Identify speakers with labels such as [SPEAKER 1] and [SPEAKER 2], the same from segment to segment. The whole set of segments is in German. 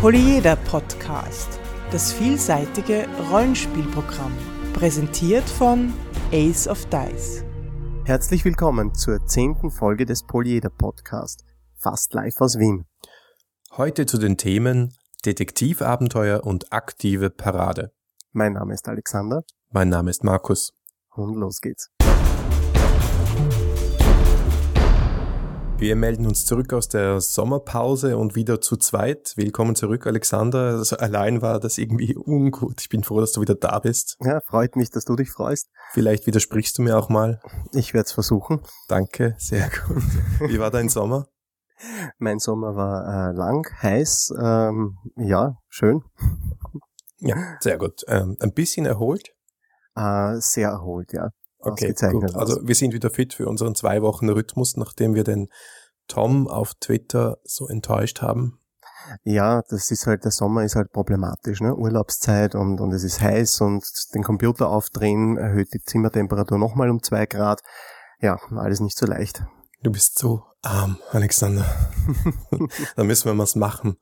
[SPEAKER 1] Polyeder Podcast, das vielseitige Rollenspielprogramm, präsentiert von Ace of Dice.
[SPEAKER 2] Herzlich willkommen zur zehnten Folge des Polyeder Podcast, fast live aus Wien.
[SPEAKER 3] Heute zu den Themen Detektivabenteuer und aktive Parade.
[SPEAKER 2] Mein Name ist Alexander.
[SPEAKER 3] Mein Name ist Markus.
[SPEAKER 2] Und los geht's.
[SPEAKER 3] Wir melden uns zurück aus der Sommerpause und wieder zu zweit. Willkommen zurück, Alexander. Also allein war das irgendwie ungut. Ich bin froh, dass du wieder da bist.
[SPEAKER 2] Ja, freut mich, dass du dich freust.
[SPEAKER 3] Vielleicht widersprichst du mir auch mal.
[SPEAKER 2] Ich werde es versuchen.
[SPEAKER 3] Danke, sehr gut. Wie war dein Sommer?
[SPEAKER 2] Mein Sommer war äh, lang, heiß, ähm, ja, schön.
[SPEAKER 3] Ja, sehr gut. Ähm, ein bisschen erholt?
[SPEAKER 2] Äh, sehr erholt, ja.
[SPEAKER 3] Okay, gut. Also wir sind wieder fit für unseren zwei Wochen Rhythmus, nachdem wir den Tom auf Twitter so enttäuscht haben.
[SPEAKER 2] Ja, das ist halt, der Sommer ist halt problematisch, ne? Urlaubszeit und, und es ist heiß und den Computer aufdrehen erhöht die Zimmertemperatur nochmal um zwei Grad. Ja, alles nicht so leicht.
[SPEAKER 3] Du bist so arm, Alexander. da müssen wir was machen.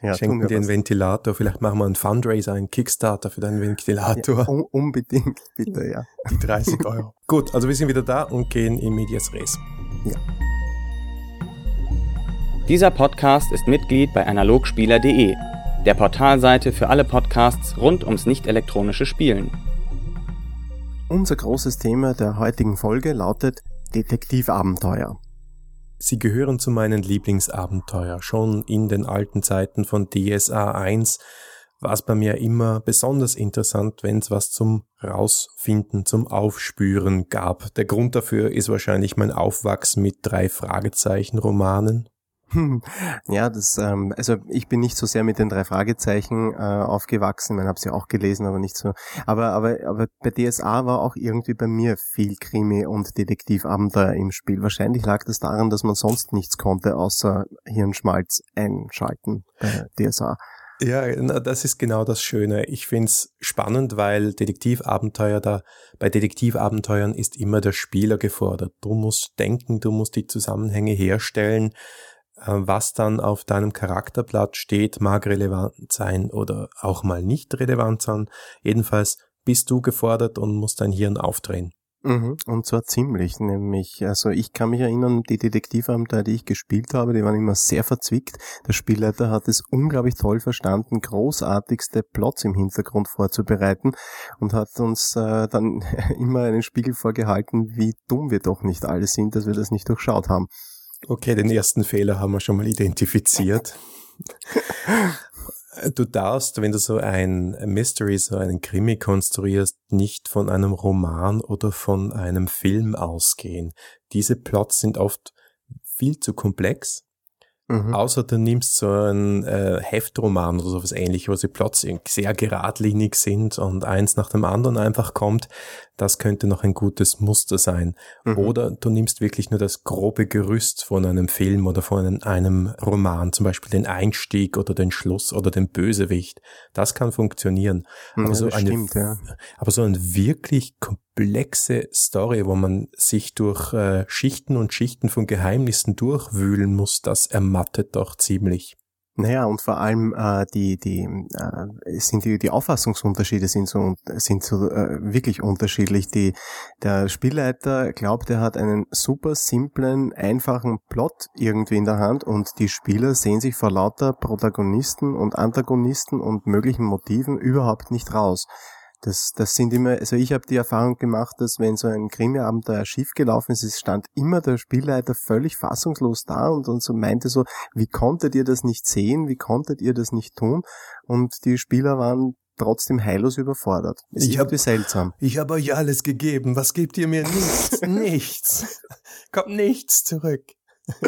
[SPEAKER 3] Ja, Schenken wir dir einen Ventilator. Vielleicht machen wir einen Fundraiser, einen Kickstarter für deinen Ventilator. Ja,
[SPEAKER 2] un unbedingt, bitte, ja.
[SPEAKER 3] Die 30 Euro. Gut, also wir sind wieder da und gehen in Medias Res. Ja.
[SPEAKER 4] Dieser Podcast ist Mitglied bei analogspieler.de, der Portalseite für alle Podcasts rund ums nicht-elektronische Spielen.
[SPEAKER 2] Unser großes Thema der heutigen Folge lautet Detektivabenteuer.
[SPEAKER 3] Sie gehören zu meinen Lieblingsabenteuer. Schon in den alten Zeiten von DSA 1 war es bei mir immer besonders interessant, wenn es was zum Rausfinden, zum Aufspüren gab. Der Grund dafür ist wahrscheinlich mein Aufwachsen mit drei Fragezeichen Romanen.
[SPEAKER 2] Ja, das, ähm, also ich bin nicht so sehr mit den drei Fragezeichen äh, aufgewachsen, ich habe sie auch gelesen, aber nicht so. Aber, aber, aber bei DSA war auch irgendwie bei mir viel Krimi und Detektivabenteuer im Spiel. Wahrscheinlich lag das daran, dass man sonst nichts konnte, außer Hirnschmalz einschalten bei DSA.
[SPEAKER 3] Ja, das ist genau das Schöne. Ich find's spannend, weil Detektivabenteuer da, bei Detektivabenteuern ist immer der Spieler gefordert. Du musst denken, du musst die Zusammenhänge herstellen. Äh, was dann auf deinem Charakterblatt steht, mag relevant sein oder auch mal nicht relevant sein. Jedenfalls bist du gefordert und musst dein Hirn aufdrehen.
[SPEAKER 2] Mhm, und zwar ziemlich, nämlich, also ich kann mich erinnern, die Detektivabenteuer, die ich gespielt habe, die waren immer sehr verzwickt. Der Spielleiter hat es unglaublich toll verstanden, großartigste Plots im Hintergrund vorzubereiten und hat uns äh, dann immer einen Spiegel vorgehalten, wie dumm wir doch nicht alle sind, dass wir das nicht durchschaut haben.
[SPEAKER 3] Okay, den ersten Fehler haben wir schon mal identifiziert. Du darfst, wenn du so ein Mystery, so einen Krimi konstruierst, nicht von einem Roman oder von einem Film ausgehen. Diese Plots sind oft viel zu komplex Mhm. Außer du nimmst so einen äh, Heftroman oder sowas ähnliches, wo sie plötzlich sehr geradlinig sind und eins nach dem anderen einfach kommt, das könnte noch ein gutes Muster sein. Mhm. Oder du nimmst wirklich nur das grobe Gerüst von einem Film oder von einem Roman, zum Beispiel den Einstieg oder den Schluss oder den Bösewicht. Das kann funktionieren.
[SPEAKER 2] Mhm, aber, so eine, stimmt, ja.
[SPEAKER 3] aber so ein wirklich komplexe Story, wo man sich durch äh, Schichten und Schichten von Geheimnissen durchwühlen muss, das ermattet doch ziemlich.
[SPEAKER 2] Naja, und vor allem äh, die, die, äh, sind die, die Auffassungsunterschiede sind so, sind so äh, wirklich unterschiedlich. Die, der Spielleiter glaubt, er hat einen super simplen, einfachen Plot irgendwie in der Hand und die Spieler sehen sich vor lauter Protagonisten und Antagonisten und möglichen Motiven überhaupt nicht raus. Das, das sind immer, also ich habe die Erfahrung gemacht, dass wenn so ein Krimiabenteuer schief gelaufen ist, es stand immer der Spielleiter völlig fassungslos da und, und so meinte so, wie konntet ihr das nicht sehen, wie konntet ihr das nicht tun? Und die Spieler waren trotzdem heillos überfordert.
[SPEAKER 3] Es ich habe seltsam. Ich habe euch alles gegeben. Was gebt ihr mir? Nichts. nichts. Kommt nichts zurück.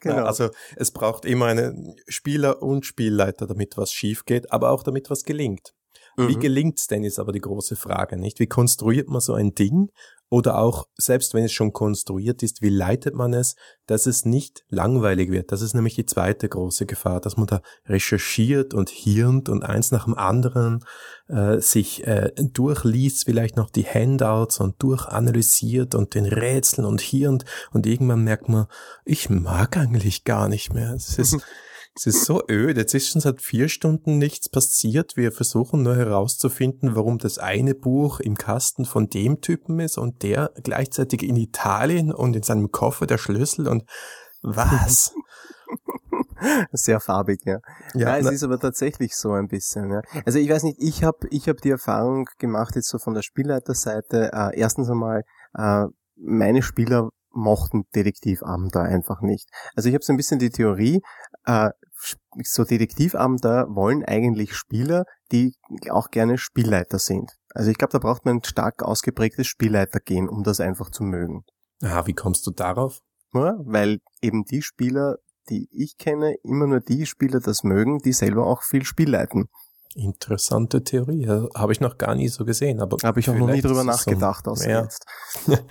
[SPEAKER 3] genau. Also es braucht immer einen Spieler und Spielleiter, damit was schief geht, aber auch damit was gelingt. Mhm. Wie gelingt's denn, ist aber die große Frage, nicht? Wie konstruiert man so ein Ding? Oder auch, selbst wenn es schon konstruiert ist, wie leitet man es, dass es nicht langweilig wird? Das ist nämlich die zweite große Gefahr, dass man da recherchiert und hirnt und eins nach dem anderen äh, sich äh, durchliest, vielleicht noch die Handouts und durchanalysiert und den Rätseln und hirnt und irgendwann merkt man, ich mag eigentlich gar nicht mehr. Es ist Es ist so öd. Jetzt ist schon seit vier Stunden nichts passiert. Wir versuchen nur herauszufinden, warum das eine Buch im Kasten von dem Typen ist und der gleichzeitig in Italien und in seinem Koffer der Schlüssel und was?
[SPEAKER 2] Sehr farbig, ja. Ja, ja es ist aber tatsächlich so ein bisschen. Ja. Also ich weiß nicht, ich habe ich hab die Erfahrung gemacht jetzt so von der Spielleiterseite. Äh, erstens einmal, äh, meine Spieler mochten Detektivabenteuer einfach nicht. Also ich habe so ein bisschen die Theorie, äh, so Detektivabenteuer wollen eigentlich Spieler, die auch gerne Spielleiter sind. Also ich glaube, da braucht man ein stark ausgeprägtes Spielleitergehen, um das einfach zu mögen.
[SPEAKER 3] Ah, wie kommst du darauf?
[SPEAKER 2] Ja, weil eben die Spieler, die ich kenne, immer nur die Spieler das mögen, die selber auch viel Spiel leiten.
[SPEAKER 3] Interessante Theorie, habe ich noch gar nie so gesehen. Aber
[SPEAKER 2] habe ich auch noch nie drüber nachgedacht, außer ja. jetzt.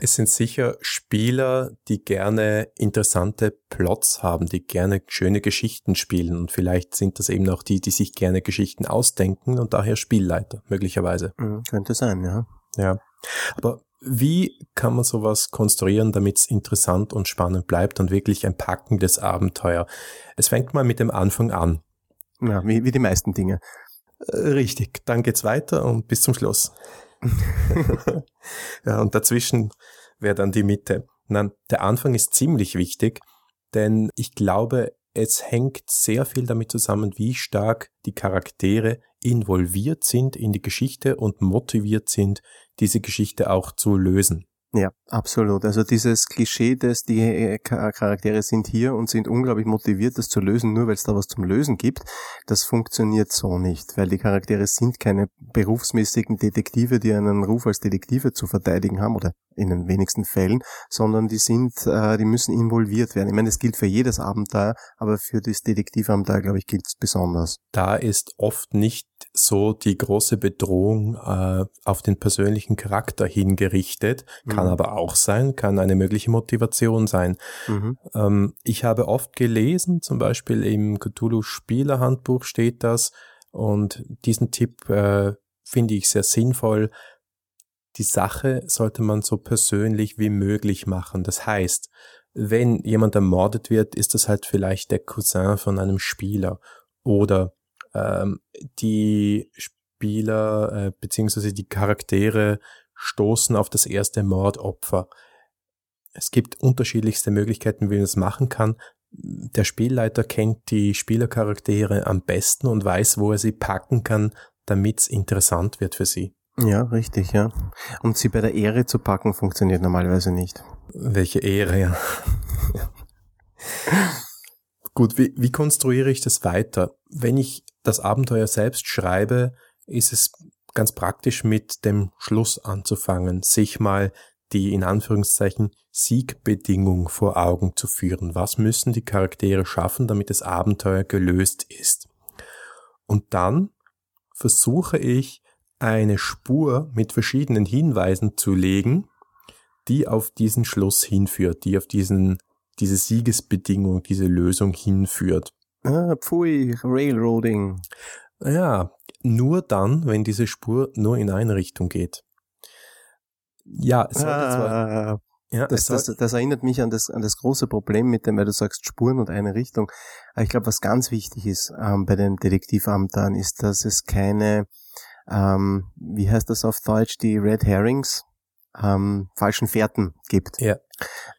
[SPEAKER 3] es sind sicher Spieler, die gerne interessante Plots haben, die gerne schöne Geschichten spielen und vielleicht sind das eben auch die, die sich gerne Geschichten ausdenken und daher Spielleiter möglicherweise.
[SPEAKER 2] Mhm, könnte sein, ja.
[SPEAKER 3] Ja, aber wie kann man sowas konstruieren, damit es interessant und spannend bleibt und wirklich ein packendes Abenteuer? Es fängt mal mit dem Anfang an.
[SPEAKER 2] Ja, wie, wie die meisten Dinge.
[SPEAKER 3] Äh, richtig, dann geht's weiter und bis zum Schluss. ja, und dazwischen wäre dann die Mitte. Nein, der Anfang ist ziemlich wichtig, denn ich glaube, es hängt sehr viel damit zusammen, wie stark die Charaktere involviert sind in die Geschichte und motiviert sind, diese Geschichte auch zu lösen.
[SPEAKER 2] Ja, absolut. Also dieses Klischee, dass die äh, Charaktere sind hier und sind unglaublich motiviert, das zu lösen, nur weil es da was zum Lösen gibt, das funktioniert so nicht, weil die Charaktere sind keine berufsmäßigen Detektive, die einen Ruf als Detektive zu verteidigen haben oder in den wenigsten Fällen, sondern die sind, äh, die müssen involviert werden. Ich meine, das gilt für jedes Abenteuer, aber für das Detektivabenteuer, glaube ich, gilt es besonders.
[SPEAKER 3] Da ist oft nicht so die große Bedrohung äh, auf den persönlichen Charakter hingerichtet, kann mhm. aber auch sein, kann eine mögliche Motivation sein. Mhm. Ähm, ich habe oft gelesen, zum Beispiel im Cthulhu Spielerhandbuch steht das, und diesen Tipp äh, finde ich sehr sinnvoll, die Sache sollte man so persönlich wie möglich machen. Das heißt, wenn jemand ermordet wird, ist das halt vielleicht der Cousin von einem Spieler oder ähm, die Spieler äh, beziehungsweise die Charaktere stoßen auf das erste Mordopfer. Es gibt unterschiedlichste Möglichkeiten, wie man das machen kann. Der Spielleiter kennt die Spielercharaktere am besten und weiß, wo er sie packen kann, damit es interessant wird für sie.
[SPEAKER 2] Ja, richtig, ja. Und sie bei der Ehre zu packen funktioniert normalerweise nicht.
[SPEAKER 3] Welche Ehre, ja. Gut, wie, wie konstruiere ich das weiter? Wenn ich das Abenteuer selbst schreibe, ist es ganz praktisch mit dem Schluss anzufangen, sich mal die in Anführungszeichen Siegbedingung vor Augen zu führen. Was müssen die Charaktere schaffen, damit das Abenteuer gelöst ist? Und dann versuche ich eine Spur mit verschiedenen Hinweisen zu legen, die auf diesen Schluss hinführt, die auf diesen, diese Siegesbedingung, diese Lösung hinführt.
[SPEAKER 2] Ah, pfui, Railroading.
[SPEAKER 3] Ja, nur dann, wenn diese Spur nur in eine Richtung geht.
[SPEAKER 2] Ja, es sollte ah, zwar, ja, das, das, das, erinnert mich an das, an das große Problem mit dem, weil du sagst Spuren und eine Richtung. Aber ich glaube, was ganz wichtig ist ähm, bei den Detektivamtern, ist, dass es keine ähm, wie heißt das auf Deutsch, die Red Herrings, ähm, falschen Fährten gibt.
[SPEAKER 3] Ja.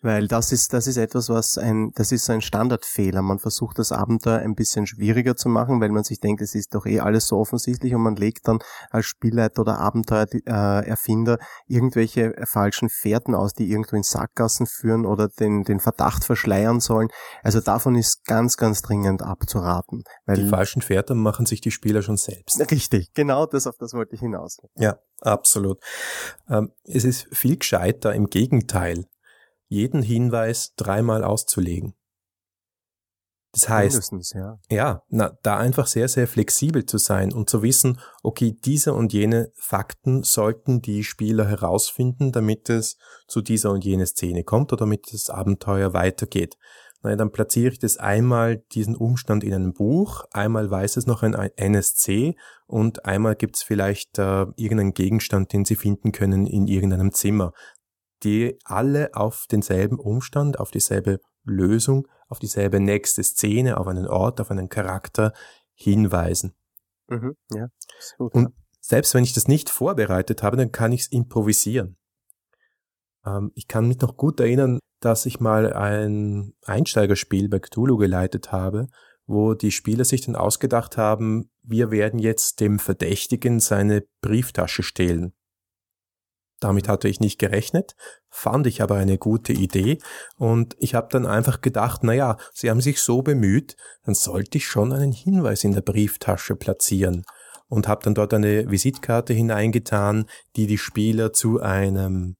[SPEAKER 2] Weil das ist, das ist etwas, was ein, das ist ein Standardfehler. Man versucht das Abenteuer ein bisschen schwieriger zu machen, weil man sich denkt, es ist doch eh alles so offensichtlich und man legt dann als Spielleiter oder Abenteuererfinder äh, irgendwelche falschen Fährten aus, die irgendwo in Sackgassen führen oder den, den Verdacht verschleiern sollen. Also davon ist ganz, ganz dringend abzuraten.
[SPEAKER 3] Weil die falschen Fährten machen sich die Spieler schon selbst.
[SPEAKER 2] Richtig, genau das, auf das wollte ich hinaus.
[SPEAKER 3] Ja, absolut. Ähm, es ist viel gescheiter im Gegenteil jeden Hinweis dreimal auszulegen. Das heißt, ja. ja, na, da einfach sehr, sehr flexibel zu sein und zu wissen, okay, diese und jene Fakten sollten die Spieler herausfinden, damit es zu dieser und jene Szene kommt oder damit das Abenteuer weitergeht. Na, dann platziere ich das einmal diesen Umstand in einem Buch, einmal weiß es noch ein NSC und einmal gibt es vielleicht äh, irgendeinen Gegenstand, den Sie finden können in irgendeinem Zimmer die alle auf denselben Umstand, auf dieselbe Lösung auf dieselbe nächste Szene, auf einen Ort, auf einen Charakter hinweisen. Mhm, ja, gut, Und selbst wenn ich das nicht vorbereitet habe, dann kann ich es improvisieren. Ähm, ich kann mich noch gut erinnern, dass ich mal ein Einsteigerspiel bei Cthulhu geleitet habe, wo die Spieler sich dann ausgedacht haben, wir werden jetzt dem Verdächtigen seine Brieftasche stehlen. Damit hatte ich nicht gerechnet, fand ich aber eine gute Idee. Und ich habe dann einfach gedacht, na ja, sie haben sich so bemüht, dann sollte ich schon einen Hinweis in der Brieftasche platzieren. Und habe dann dort eine Visitkarte hineingetan, die die Spieler zu einem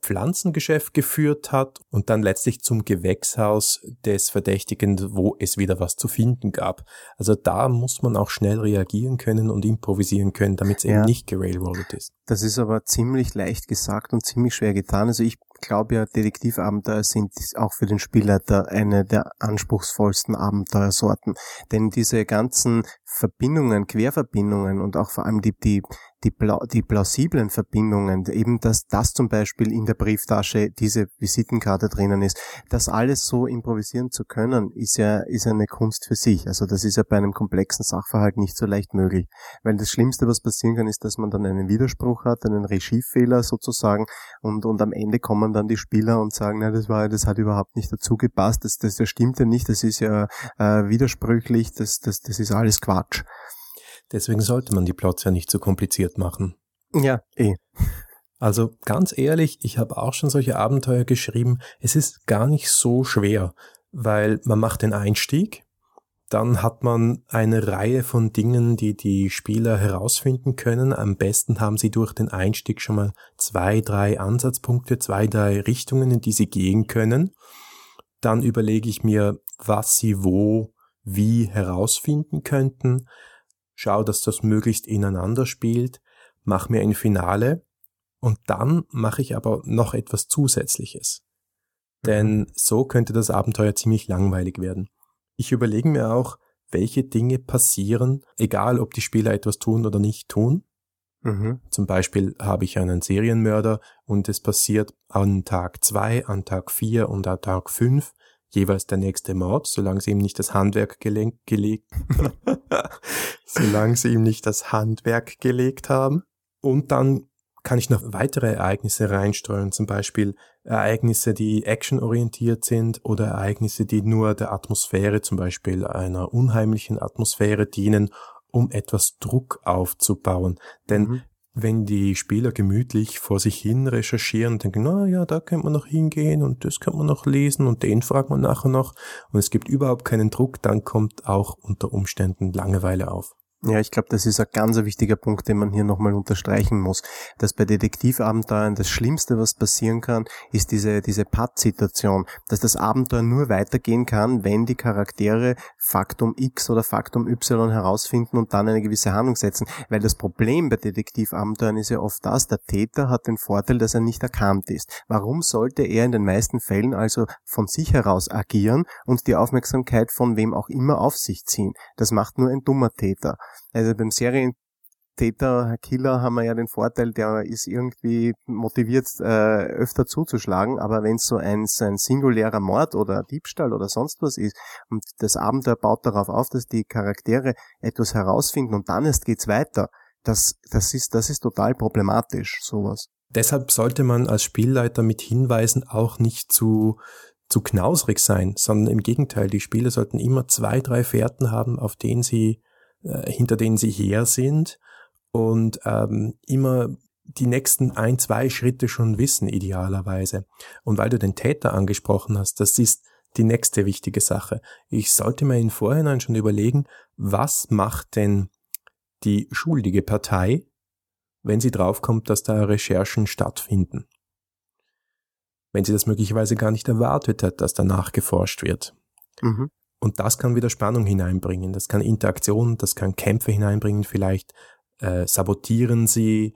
[SPEAKER 3] Pflanzengeschäft geführt hat und dann letztlich zum Gewächshaus des Verdächtigen, wo es wieder was zu finden gab. Also da muss man auch schnell reagieren können und improvisieren können, damit es ja. eben nicht gerailroadet ist.
[SPEAKER 2] Das ist aber ziemlich leicht gesagt und ziemlich schwer getan. Also ich glaube ja, Detektivabenteuer sind auch für den Spielleiter eine der anspruchsvollsten Abenteuersorten. Denn diese ganzen Verbindungen, Querverbindungen und auch vor allem die, die die, die plausiblen Verbindungen, eben dass das zum Beispiel in der Brieftasche diese Visitenkarte drinnen ist, das alles so improvisieren zu können, ist ja, ist eine Kunst für sich. Also das ist ja bei einem komplexen Sachverhalt nicht so leicht möglich. Weil das Schlimmste, was passieren kann, ist, dass man dann einen Widerspruch hat, einen Regiefehler sozusagen und, und am Ende kommen dann die Spieler und sagen, na, das war, das hat überhaupt nicht dazu gepasst, das, das, das stimmt ja nicht, das ist ja äh, widersprüchlich, das, das, das ist alles Quatsch.
[SPEAKER 3] Deswegen sollte man die Plots ja nicht so kompliziert machen.
[SPEAKER 2] Ja, eh.
[SPEAKER 3] Also ganz ehrlich, ich habe auch schon solche Abenteuer geschrieben. Es ist gar nicht so schwer, weil man macht den Einstieg, dann hat man eine Reihe von Dingen, die die Spieler herausfinden können. Am besten haben sie durch den Einstieg schon mal zwei, drei Ansatzpunkte, zwei, drei Richtungen, in die sie gehen können. Dann überlege ich mir, was sie wo, wie herausfinden könnten schau, dass das möglichst ineinander spielt, mach mir ein Finale und dann mache ich aber noch etwas Zusätzliches. Mhm. Denn so könnte das Abenteuer ziemlich langweilig werden. Ich überlege mir auch, welche Dinge passieren, egal ob die Spieler etwas tun oder nicht tun. Mhm. Zum Beispiel habe ich einen Serienmörder und es passiert an Tag zwei, an Tag vier und an Tag fünf jeweils der nächste Mord, solange sie ihm nicht das Handwerk gelenkt, gelegt, solange sie ihm nicht das Handwerk gelegt haben. Und dann kann ich noch weitere Ereignisse reinstreuen, zum Beispiel Ereignisse, die actionorientiert sind oder Ereignisse, die nur der Atmosphäre, zum Beispiel einer unheimlichen Atmosphäre dienen, um etwas Druck aufzubauen. Denn mhm wenn die Spieler gemütlich vor sich hin recherchieren und denken, na ja, da könnte man noch hingehen und das könnte man noch lesen und den fragt man nachher noch und es gibt überhaupt keinen Druck, dann kommt auch unter Umständen Langeweile auf.
[SPEAKER 2] Ja, ich glaube, das ist ein ganz wichtiger Punkt, den man hier nochmal unterstreichen muss. Dass bei Detektivabenteuern das Schlimmste, was passieren kann, ist diese, diese Patt-Situation. Dass das Abenteuer nur weitergehen kann, wenn die Charaktere Faktum X oder Faktum Y herausfinden und dann eine gewisse Handlung setzen. Weil das Problem bei Detektivabenteuern ist ja oft das, der Täter hat den Vorteil, dass er nicht erkannt ist. Warum sollte er in den meisten Fällen also von sich heraus agieren und die Aufmerksamkeit von wem auch immer auf sich ziehen? Das macht nur ein dummer Täter. Also beim Serientäter, Killer haben wir ja den Vorteil, der ist irgendwie motiviert, äh, öfter zuzuschlagen, aber wenn es so ein, ein singulärer Mord oder Diebstahl oder sonst was ist und das Abenteuer baut darauf auf, dass die Charaktere etwas herausfinden und dann erst geht's weiter, das, das ist, das ist total problematisch, sowas.
[SPEAKER 3] Deshalb sollte man als Spielleiter mit Hinweisen auch nicht zu, zu knausrig sein, sondern im Gegenteil, die Spieler sollten immer zwei, drei Fährten haben, auf denen sie äh, hinter denen sie her sind und ähm, immer die nächsten ein, zwei Schritte schon wissen, idealerweise. Und weil du den Täter angesprochen hast, das ist die nächste wichtige Sache. Ich sollte mir im Vorhinein schon überlegen, was macht denn die schuldige Partei, wenn sie draufkommt, dass da Recherchen stattfinden. Wenn sie das möglicherweise gar nicht erwartet hat, dass danach geforscht wird. Mhm. Und das kann wieder Spannung hineinbringen, das kann Interaktion, das kann Kämpfe hineinbringen, vielleicht äh, sabotieren sie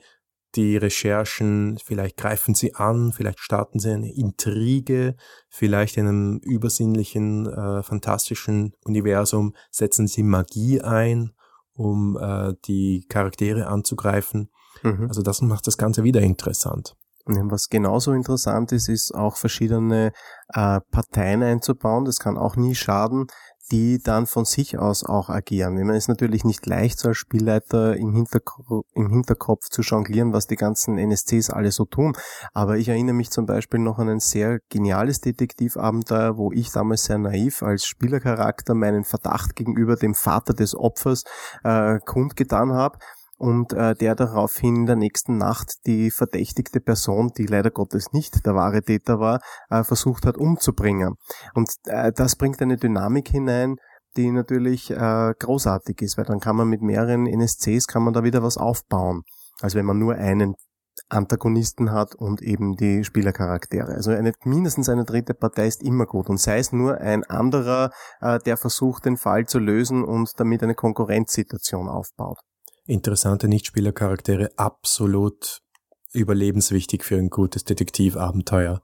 [SPEAKER 3] die Recherchen, vielleicht greifen sie an, vielleicht starten sie eine Intrige, vielleicht in einem übersinnlichen, äh, fantastischen Universum setzen sie Magie ein, um äh, die Charaktere anzugreifen. Mhm. Also das macht das Ganze wieder interessant.
[SPEAKER 2] Was genauso interessant ist, ist auch verschiedene äh, Parteien einzubauen. Das kann auch nie schaden, die dann von sich aus auch agieren. Ich meine, es ist natürlich nicht leicht, so als Spielleiter im, Hinterko im Hinterkopf zu jonglieren, was die ganzen NSCs alle so tun. Aber ich erinnere mich zum Beispiel noch an ein sehr geniales Detektivabenteuer, wo ich damals sehr naiv als Spielercharakter meinen Verdacht gegenüber dem Vater des Opfers äh, kundgetan habe und äh, der daraufhin in der nächsten Nacht die verdächtigte Person, die leider Gottes nicht der wahre Täter war, äh, versucht hat umzubringen. Und äh, das bringt eine Dynamik hinein, die natürlich äh, großartig ist, weil dann kann man mit mehreren NSCs kann man da wieder was aufbauen, als wenn man nur einen Antagonisten hat und eben die Spielercharaktere. Also eine, mindestens eine dritte Partei ist immer gut und sei es nur ein anderer, äh, der versucht, den Fall zu lösen und damit eine Konkurrenzsituation aufbaut
[SPEAKER 3] interessante Nichtspielercharaktere absolut überlebenswichtig für ein gutes Detektivabenteuer.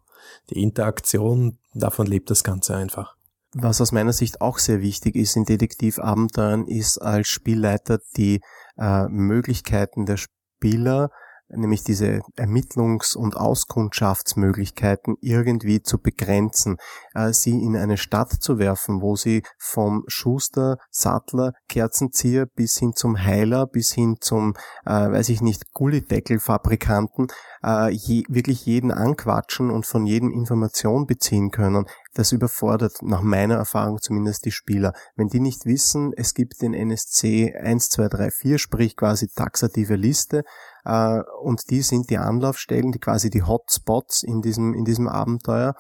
[SPEAKER 3] Die Interaktion, davon lebt das Ganze einfach.
[SPEAKER 2] Was aus meiner Sicht auch sehr wichtig ist in Detektivabenteuern, ist als Spielleiter die äh, Möglichkeiten der Spieler nämlich diese Ermittlungs- und Auskundschaftsmöglichkeiten irgendwie zu begrenzen, äh, sie in eine Stadt zu werfen, wo sie vom Schuster, Sattler, Kerzenzieher bis hin zum Heiler, bis hin zum, äh, weiß ich nicht, Gullideckelfabrikanten äh, je, wirklich jeden anquatschen und von jedem Information beziehen können, das überfordert nach meiner Erfahrung zumindest die Spieler. Wenn die nicht wissen, es gibt den NSC 1, 2, 3, 4, sprich quasi taxative Liste, und die sind die Anlaufstellen, die quasi die Hotspots in diesem, in diesem Abenteuer,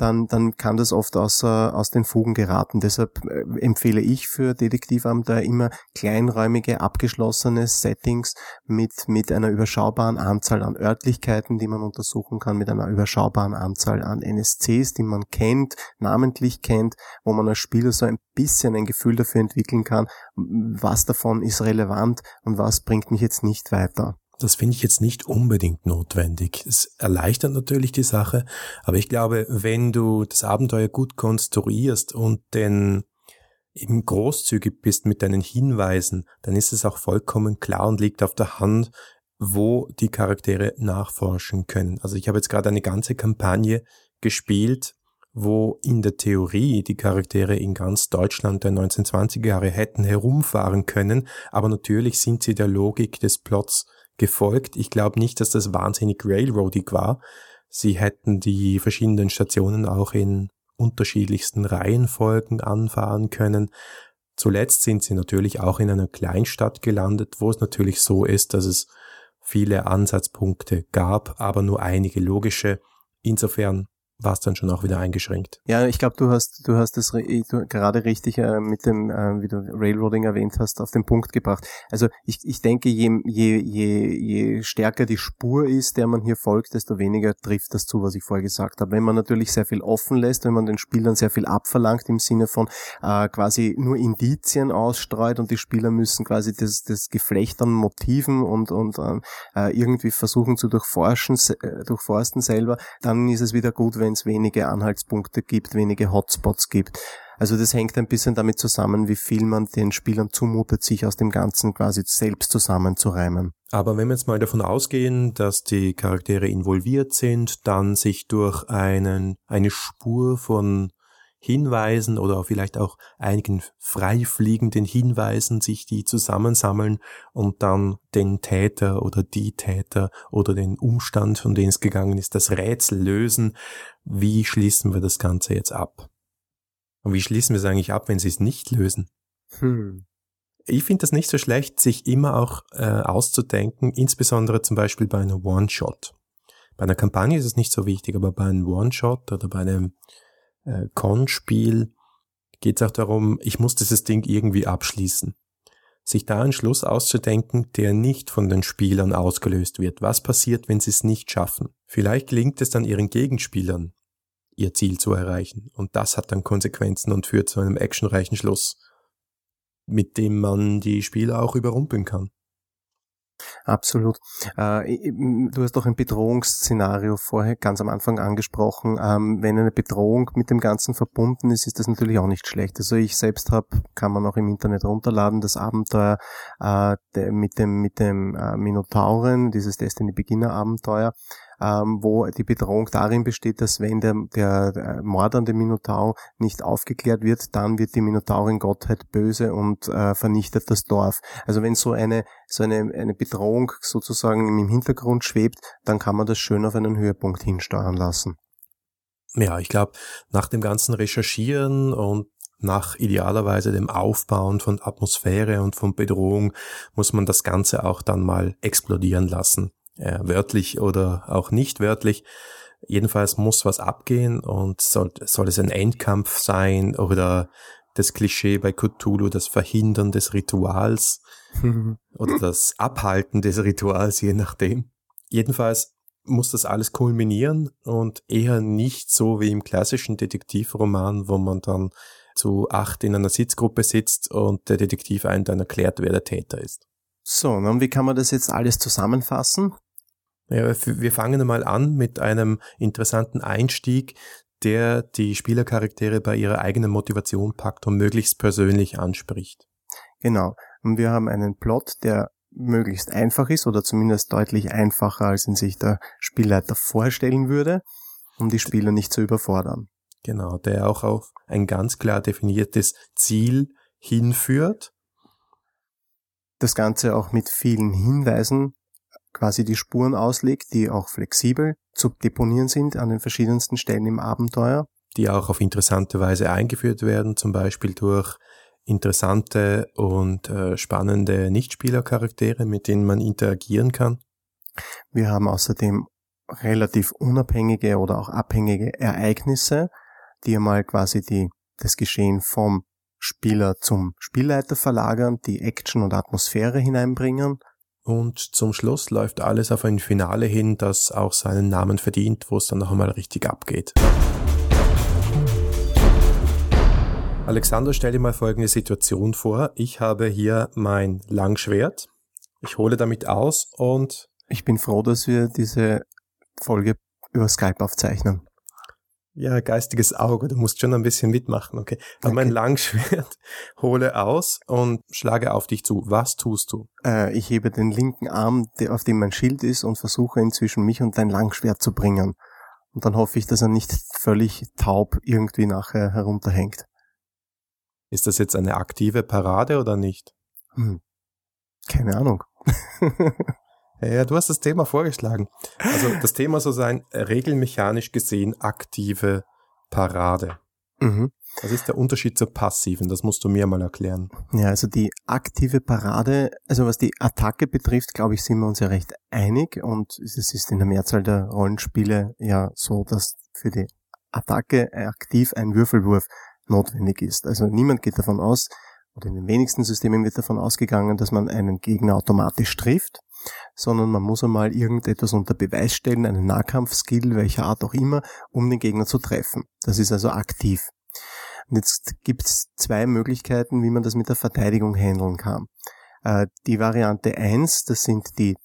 [SPEAKER 2] dann, dann kann das oft aus, aus den Fugen geraten. Deshalb äh, empfehle ich für Detektivabenteuer immer kleinräumige, abgeschlossene Settings mit, mit einer überschaubaren Anzahl an Örtlichkeiten, die man untersuchen kann, mit einer überschaubaren Anzahl an NSCs, die man kennt, namentlich kennt, wo man als Spieler so ein bisschen ein Gefühl dafür entwickeln kann, was davon ist relevant und was bringt mich jetzt nicht weiter.
[SPEAKER 3] Das finde ich jetzt nicht unbedingt notwendig. Es erleichtert natürlich die Sache, aber ich glaube, wenn du das Abenteuer gut konstruierst und denn eben großzügig bist mit deinen Hinweisen, dann ist es auch vollkommen klar und liegt auf der Hand, wo die Charaktere nachforschen können. Also ich habe jetzt gerade eine ganze Kampagne gespielt, wo in der Theorie die Charaktere in ganz Deutschland der 1920er Jahre hätten herumfahren können, aber natürlich sind sie der Logik des Plots gefolgt. Ich glaube nicht, dass das wahnsinnig railroadig war. Sie hätten die verschiedenen Stationen auch in unterschiedlichsten Reihenfolgen anfahren können. Zuletzt sind sie natürlich auch in einer Kleinstadt gelandet, wo es natürlich so ist, dass es viele Ansatzpunkte gab, aber nur einige logische. Insofern war es dann schon auch wieder eingeschränkt.
[SPEAKER 2] Ja, ich glaube, du hast du hast es gerade richtig äh, mit dem, äh, wie du Railroading erwähnt hast, auf den Punkt gebracht. Also ich, ich denke, je, je, je, je stärker die Spur ist, der man hier folgt, desto weniger trifft das zu, was ich vorher gesagt habe. Wenn man natürlich sehr viel offen lässt, wenn man den Spielern sehr viel abverlangt im Sinne von äh, quasi nur Indizien ausstreut und die Spieler müssen quasi das, das Geflecht an Motiven und, und äh, irgendwie versuchen zu durchforschen, äh, durchforsten selber, dann ist es wieder gut, wenn wenn es wenige Anhaltspunkte gibt, wenige Hotspots gibt. Also das hängt ein bisschen damit zusammen, wie viel man den Spielern zumutet, sich aus dem Ganzen quasi selbst zusammenzureimen.
[SPEAKER 3] Aber wenn wir jetzt mal davon ausgehen, dass die Charaktere involviert sind, dann sich durch einen, eine Spur von Hinweisen oder vielleicht auch einigen freifliegenden Hinweisen sich die zusammensammeln und dann den Täter oder die Täter oder den Umstand, um den es gegangen ist, das Rätsel lösen. Wie schließen wir das Ganze jetzt ab? Und wie schließen wir es eigentlich ab, wenn sie es nicht lösen? Hm. Ich finde das nicht so schlecht, sich immer auch äh, auszudenken, insbesondere zum Beispiel bei einer One-Shot. Bei einer Kampagne ist es nicht so wichtig, aber bei einem One-Shot oder bei einem äh, Con-Spiel geht es auch darum, ich muss dieses Ding irgendwie abschließen. Sich da einen Schluss auszudenken, der nicht von den Spielern ausgelöst wird. Was passiert, wenn sie es nicht schaffen? Vielleicht gelingt es dann ihren Gegenspielern, ihr Ziel zu erreichen. Und das hat dann Konsequenzen und führt zu einem actionreichen Schluss, mit dem man die Spieler auch überrumpeln kann.
[SPEAKER 2] Absolut. Äh, du hast doch ein Bedrohungsszenario vorher ganz am Anfang angesprochen. Ähm, wenn eine Bedrohung mit dem Ganzen verbunden ist, ist das natürlich auch nicht schlecht. Also ich selbst habe, kann man auch im Internet runterladen, das Abenteuer äh, mit dem mit dem äh, Minotauren, dieses Destiny Beginner Abenteuer ähm, wo die Bedrohung darin besteht, dass wenn der, der Mord an dem Minotaur nicht aufgeklärt wird, dann wird die Minotaurin-Gottheit böse und äh, vernichtet das Dorf. Also wenn so eine so eine, eine Bedrohung sozusagen im Hintergrund schwebt, dann kann man das schön auf einen Höhepunkt hinsteuern lassen.
[SPEAKER 3] Ja, ich glaube, nach dem ganzen Recherchieren und nach idealerweise dem Aufbauen von Atmosphäre und von Bedrohung muss man das Ganze auch dann mal explodieren lassen. Äh, wörtlich oder auch nicht wörtlich. Jedenfalls muss was abgehen und soll, soll es ein Endkampf sein oder das Klischee bei Cthulhu, das Verhindern des Rituals oder das Abhalten des Rituals, je nachdem. Jedenfalls muss das alles kulminieren und eher nicht so wie im klassischen Detektivroman, wo man dann zu acht in einer Sitzgruppe sitzt und der Detektiv einem dann erklärt, wer der Täter ist.
[SPEAKER 2] So, und wie kann man das jetzt alles zusammenfassen?
[SPEAKER 3] Ja, wir fangen einmal an mit einem interessanten Einstieg, der die Spielercharaktere bei ihrer eigenen Motivation packt und möglichst persönlich anspricht.
[SPEAKER 2] Genau. Und wir haben einen Plot, der möglichst einfach ist oder zumindest deutlich einfacher, als ihn sich der Spielleiter vorstellen würde, um die Spieler nicht zu überfordern.
[SPEAKER 3] Genau, der auch auf ein ganz klar definiertes Ziel hinführt.
[SPEAKER 2] Das Ganze auch mit vielen Hinweisen quasi die Spuren auslegt, die auch flexibel zu deponieren sind an den verschiedensten Stellen im Abenteuer.
[SPEAKER 3] Die auch auf interessante Weise eingeführt werden, zum Beispiel durch interessante und äh, spannende Nichtspielercharaktere, mit denen man interagieren kann.
[SPEAKER 2] Wir haben außerdem relativ unabhängige oder auch abhängige Ereignisse, die einmal quasi die, das Geschehen vom Spieler zum Spielleiter verlagern, die Action und Atmosphäre hineinbringen.
[SPEAKER 3] Und zum Schluss läuft alles auf ein Finale hin, das auch seinen Namen verdient, wo es dann noch einmal richtig abgeht. Alexander, stell dir mal folgende Situation vor. Ich habe hier mein Langschwert. Ich hole damit aus und...
[SPEAKER 2] Ich bin froh, dass wir diese Folge über Skype aufzeichnen.
[SPEAKER 3] Ja, geistiges Auge, du musst schon ein bisschen mitmachen, okay. Aber okay. mein Langschwert hole aus und schlage auf dich zu. Was tust du?
[SPEAKER 2] Äh, ich hebe den linken Arm, auf dem mein Schild ist, und versuche ihn zwischen mich und dein Langschwert zu bringen. Und dann hoffe ich, dass er nicht völlig taub irgendwie nachher herunterhängt.
[SPEAKER 3] Ist das jetzt eine aktive Parade oder nicht? Hm.
[SPEAKER 2] Keine Ahnung.
[SPEAKER 3] ja, du hast das Thema vorgeschlagen. Also das Thema soll sein, regelmechanisch gesehen aktive Parade. Mhm. Was ist der Unterschied zur passiven? Das musst du mir mal erklären.
[SPEAKER 2] Ja, also die aktive Parade, also was die Attacke betrifft, glaube ich, sind wir uns ja recht einig und es ist in der Mehrzahl der Rollenspiele ja so, dass für die Attacke aktiv ein Würfelwurf notwendig ist. Also niemand geht davon aus, oder in den wenigsten Systemen wird davon ausgegangen, dass man einen Gegner automatisch trifft, sondern man muss einmal irgendetwas unter Beweis stellen, einen Nahkampfskill, welcher Art auch immer, um den Gegner zu treffen. Das ist also aktiv. Und jetzt gibt es zwei Möglichkeiten, wie man das mit der Verteidigung handeln kann. Äh, die Variante 1, das sind die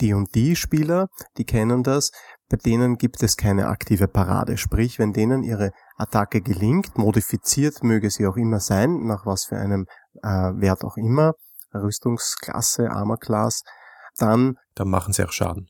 [SPEAKER 2] und die kennen das, bei denen gibt es keine aktive Parade. Sprich, wenn denen ihre Attacke gelingt, modifiziert möge sie auch immer sein, nach was für einem äh, Wert auch immer, Rüstungsklasse, Armor Class, dann...
[SPEAKER 3] Dann machen sie auch Schaden.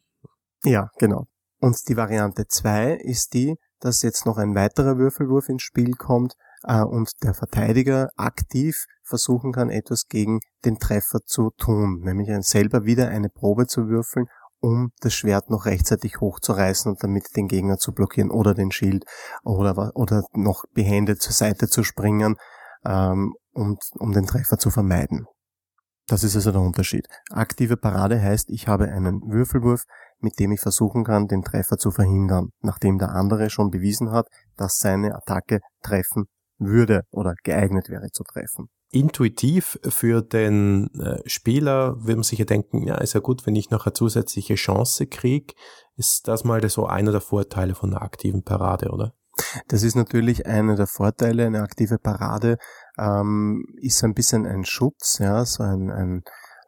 [SPEAKER 2] Ja, genau. Und die Variante 2 ist die, dass jetzt noch ein weiterer Würfelwurf ins Spiel kommt äh, und der Verteidiger aktiv versuchen kann, etwas gegen den Treffer zu tun, nämlich selber wieder eine Probe zu würfeln, um das Schwert noch rechtzeitig hochzureißen und damit den Gegner zu blockieren oder den Schild oder, oder noch behändet zur Seite zu springen, ähm, und, um den Treffer zu vermeiden. Das ist also der Unterschied. Aktive Parade heißt, ich habe einen Würfelwurf, mit dem ich versuchen kann, den Treffer zu verhindern, nachdem der andere schon bewiesen hat, dass seine Attacke treffen würde oder geeignet wäre zu treffen
[SPEAKER 3] intuitiv für den äh, Spieler würde man sich ja denken, ja, ist ja gut, wenn ich noch eine zusätzliche Chance kriege. Ist das mal so einer der Vorteile von einer aktiven Parade, oder?
[SPEAKER 2] Das ist natürlich einer der Vorteile. Eine aktive Parade ähm, ist ein bisschen ein Schutz, ja, so ein, ein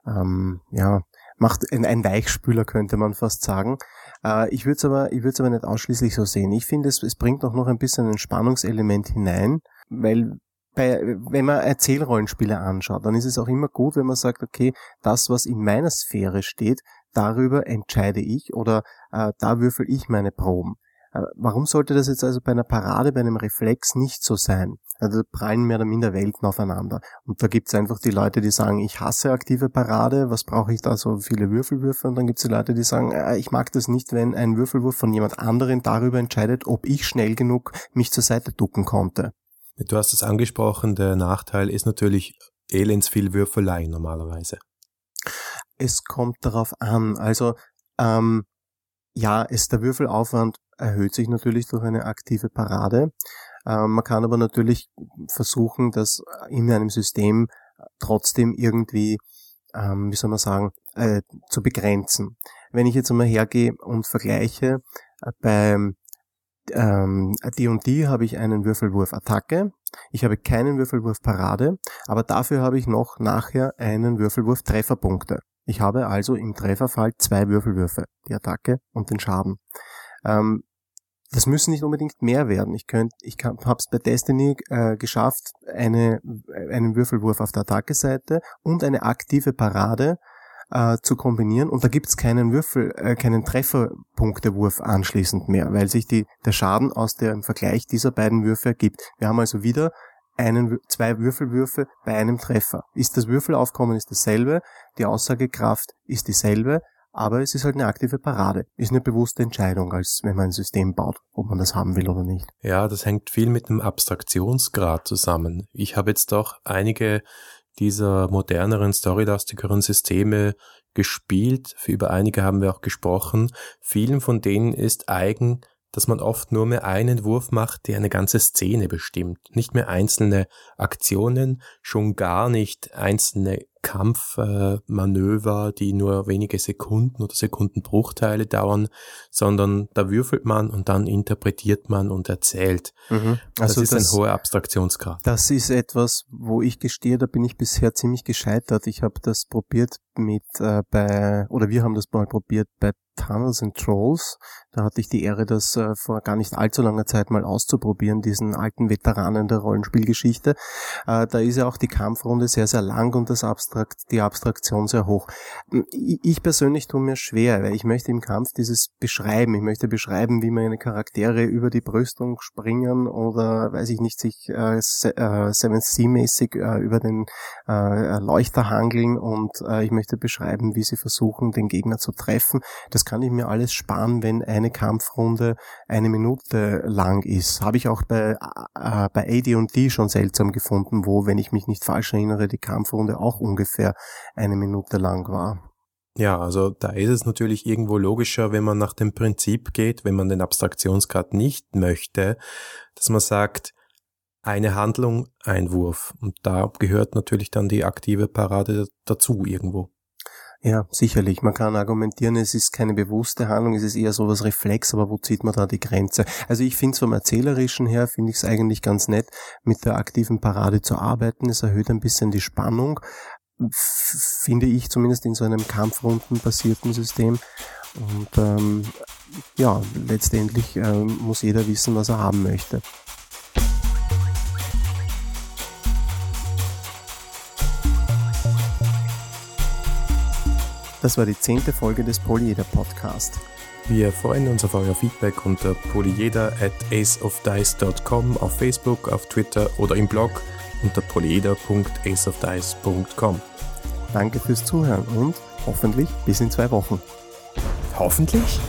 [SPEAKER 2] ähm, ja, macht ein, ein Weichspüler, könnte man fast sagen. Äh, ich würde es aber, ich würde es aber nicht ausschließlich so sehen. Ich finde, es, es bringt auch noch ein bisschen ein Spannungselement hinein, weil bei, wenn man Erzählrollenspiele anschaut, dann ist es auch immer gut, wenn man sagt, okay, das, was in meiner Sphäre steht, darüber entscheide ich oder äh, da würfel ich meine Proben. Warum sollte das jetzt also bei einer Parade, bei einem Reflex nicht so sein? Also prallen mehr oder minder Welten aufeinander. Und da gibt's einfach die Leute, die sagen, ich hasse aktive Parade, was brauche ich da so viele Würfelwürfe? Und dann gibt's die Leute, die sagen, äh, ich mag das nicht, wenn ein Würfelwurf von jemand anderen darüber entscheidet, ob ich schnell genug mich zur Seite ducken konnte.
[SPEAKER 3] Du hast es angesprochen, der Nachteil ist natürlich elends viel Würfelei normalerweise.
[SPEAKER 2] Es kommt darauf an. Also ähm, ja, ist der Würfelaufwand erhöht sich natürlich durch eine aktive Parade. Ähm, man kann aber natürlich versuchen, das in einem System trotzdem irgendwie, ähm, wie soll man sagen, äh, zu begrenzen. Wenn ich jetzt einmal hergehe und vergleiche, äh, beim ähm, D&D habe ich einen Würfelwurf Attacke, ich habe keinen Würfelwurf Parade, aber dafür habe ich noch nachher einen Würfelwurf Trefferpunkte. Ich habe also im Trefferfall zwei Würfelwürfe, die Attacke und den Schaden. Ähm, das müssen nicht unbedingt mehr werden. Ich ich habe es bei Destiny äh, geschafft, eine, einen Würfelwurf auf der Attacke-Seite und eine aktive Parade äh, zu kombinieren und da gibt's keinen Würfel, äh, keinen Trefferpunktewurf anschließend mehr, weil sich die, der Schaden aus dem Vergleich dieser beiden Würfe ergibt. Wir haben also wieder einen, zwei Würfelwürfe bei einem Treffer. Ist das Würfelaufkommen ist dasselbe, die Aussagekraft ist dieselbe, aber es ist halt eine aktive Parade. Ist eine bewusste Entscheidung, als wenn man ein System baut, ob man das haben will oder nicht.
[SPEAKER 3] Ja, das hängt viel mit dem Abstraktionsgrad zusammen. Ich habe jetzt doch einige dieser moderneren, storylastigeren Systeme gespielt. Über einige haben wir auch gesprochen. Vielen von denen ist eigen, dass man oft nur mehr einen Wurf macht, der eine ganze Szene bestimmt. Nicht mehr einzelne Aktionen, schon gar nicht einzelne Kampfmanöver, äh, die nur wenige Sekunden oder Sekundenbruchteile dauern, sondern da würfelt man und dann interpretiert man und erzählt. Mhm. Also das ist das, ein hoher Abstraktionsgrad.
[SPEAKER 2] Das ist etwas, wo ich gestehe, da bin ich bisher ziemlich gescheitert. Ich habe das probiert mit äh, bei, oder wir haben das mal probiert bei Tunnels and Trolls. Da hatte ich die Ehre, das äh, vor gar nicht allzu langer Zeit mal auszuprobieren, diesen alten Veteranen der Rollenspielgeschichte. Äh, da ist ja auch die Kampfrunde sehr, sehr lang und das Abstrakt, die Abstraktion sehr hoch. Ich persönlich tue mir schwer, weil ich möchte im Kampf dieses beschreiben. Ich möchte beschreiben, wie meine Charaktere über die Brüstung springen oder, weiß ich nicht, sich äh, äh Seven Sea-mäßig äh, über den äh, Leuchter hangeln und äh, ich möchte beschreiben, wie sie versuchen, den Gegner zu treffen. Das kann ich mir alles sparen, wenn eine Kampfrunde eine Minute lang ist. Habe ich auch bei, äh, bei AD&D schon seltsam gefunden, wo, wenn ich mich nicht falsch erinnere, die Kampfrunde auch ungefähr eine Minute lang war.
[SPEAKER 3] Ja, also da ist es natürlich irgendwo logischer, wenn man nach dem Prinzip geht, wenn man den Abstraktionsgrad nicht möchte, dass man sagt, eine Handlung, ein Wurf. Und da gehört natürlich dann die aktive Parade dazu irgendwo.
[SPEAKER 2] Ja, sicherlich. Man kann argumentieren, es ist keine bewusste Handlung, es ist eher so was Reflex, aber wo zieht man da die Grenze? Also ich finde es vom Erzählerischen her, finde ich es eigentlich ganz nett, mit der aktiven Parade zu arbeiten. Es erhöht ein bisschen die Spannung, finde ich zumindest in so einem kampfrundenbasierten System. Und ähm, ja, letztendlich ähm, muss jeder wissen, was er haben möchte. Das war die zehnte Folge des Polyeder Podcast.
[SPEAKER 3] Wir freuen uns auf euer Feedback unter polyeder at aceofdice.com auf Facebook, auf Twitter oder im Blog unter polyeder.aceofdice.com.
[SPEAKER 2] Danke fürs Zuhören und hoffentlich bis in zwei Wochen.
[SPEAKER 3] Hoffentlich?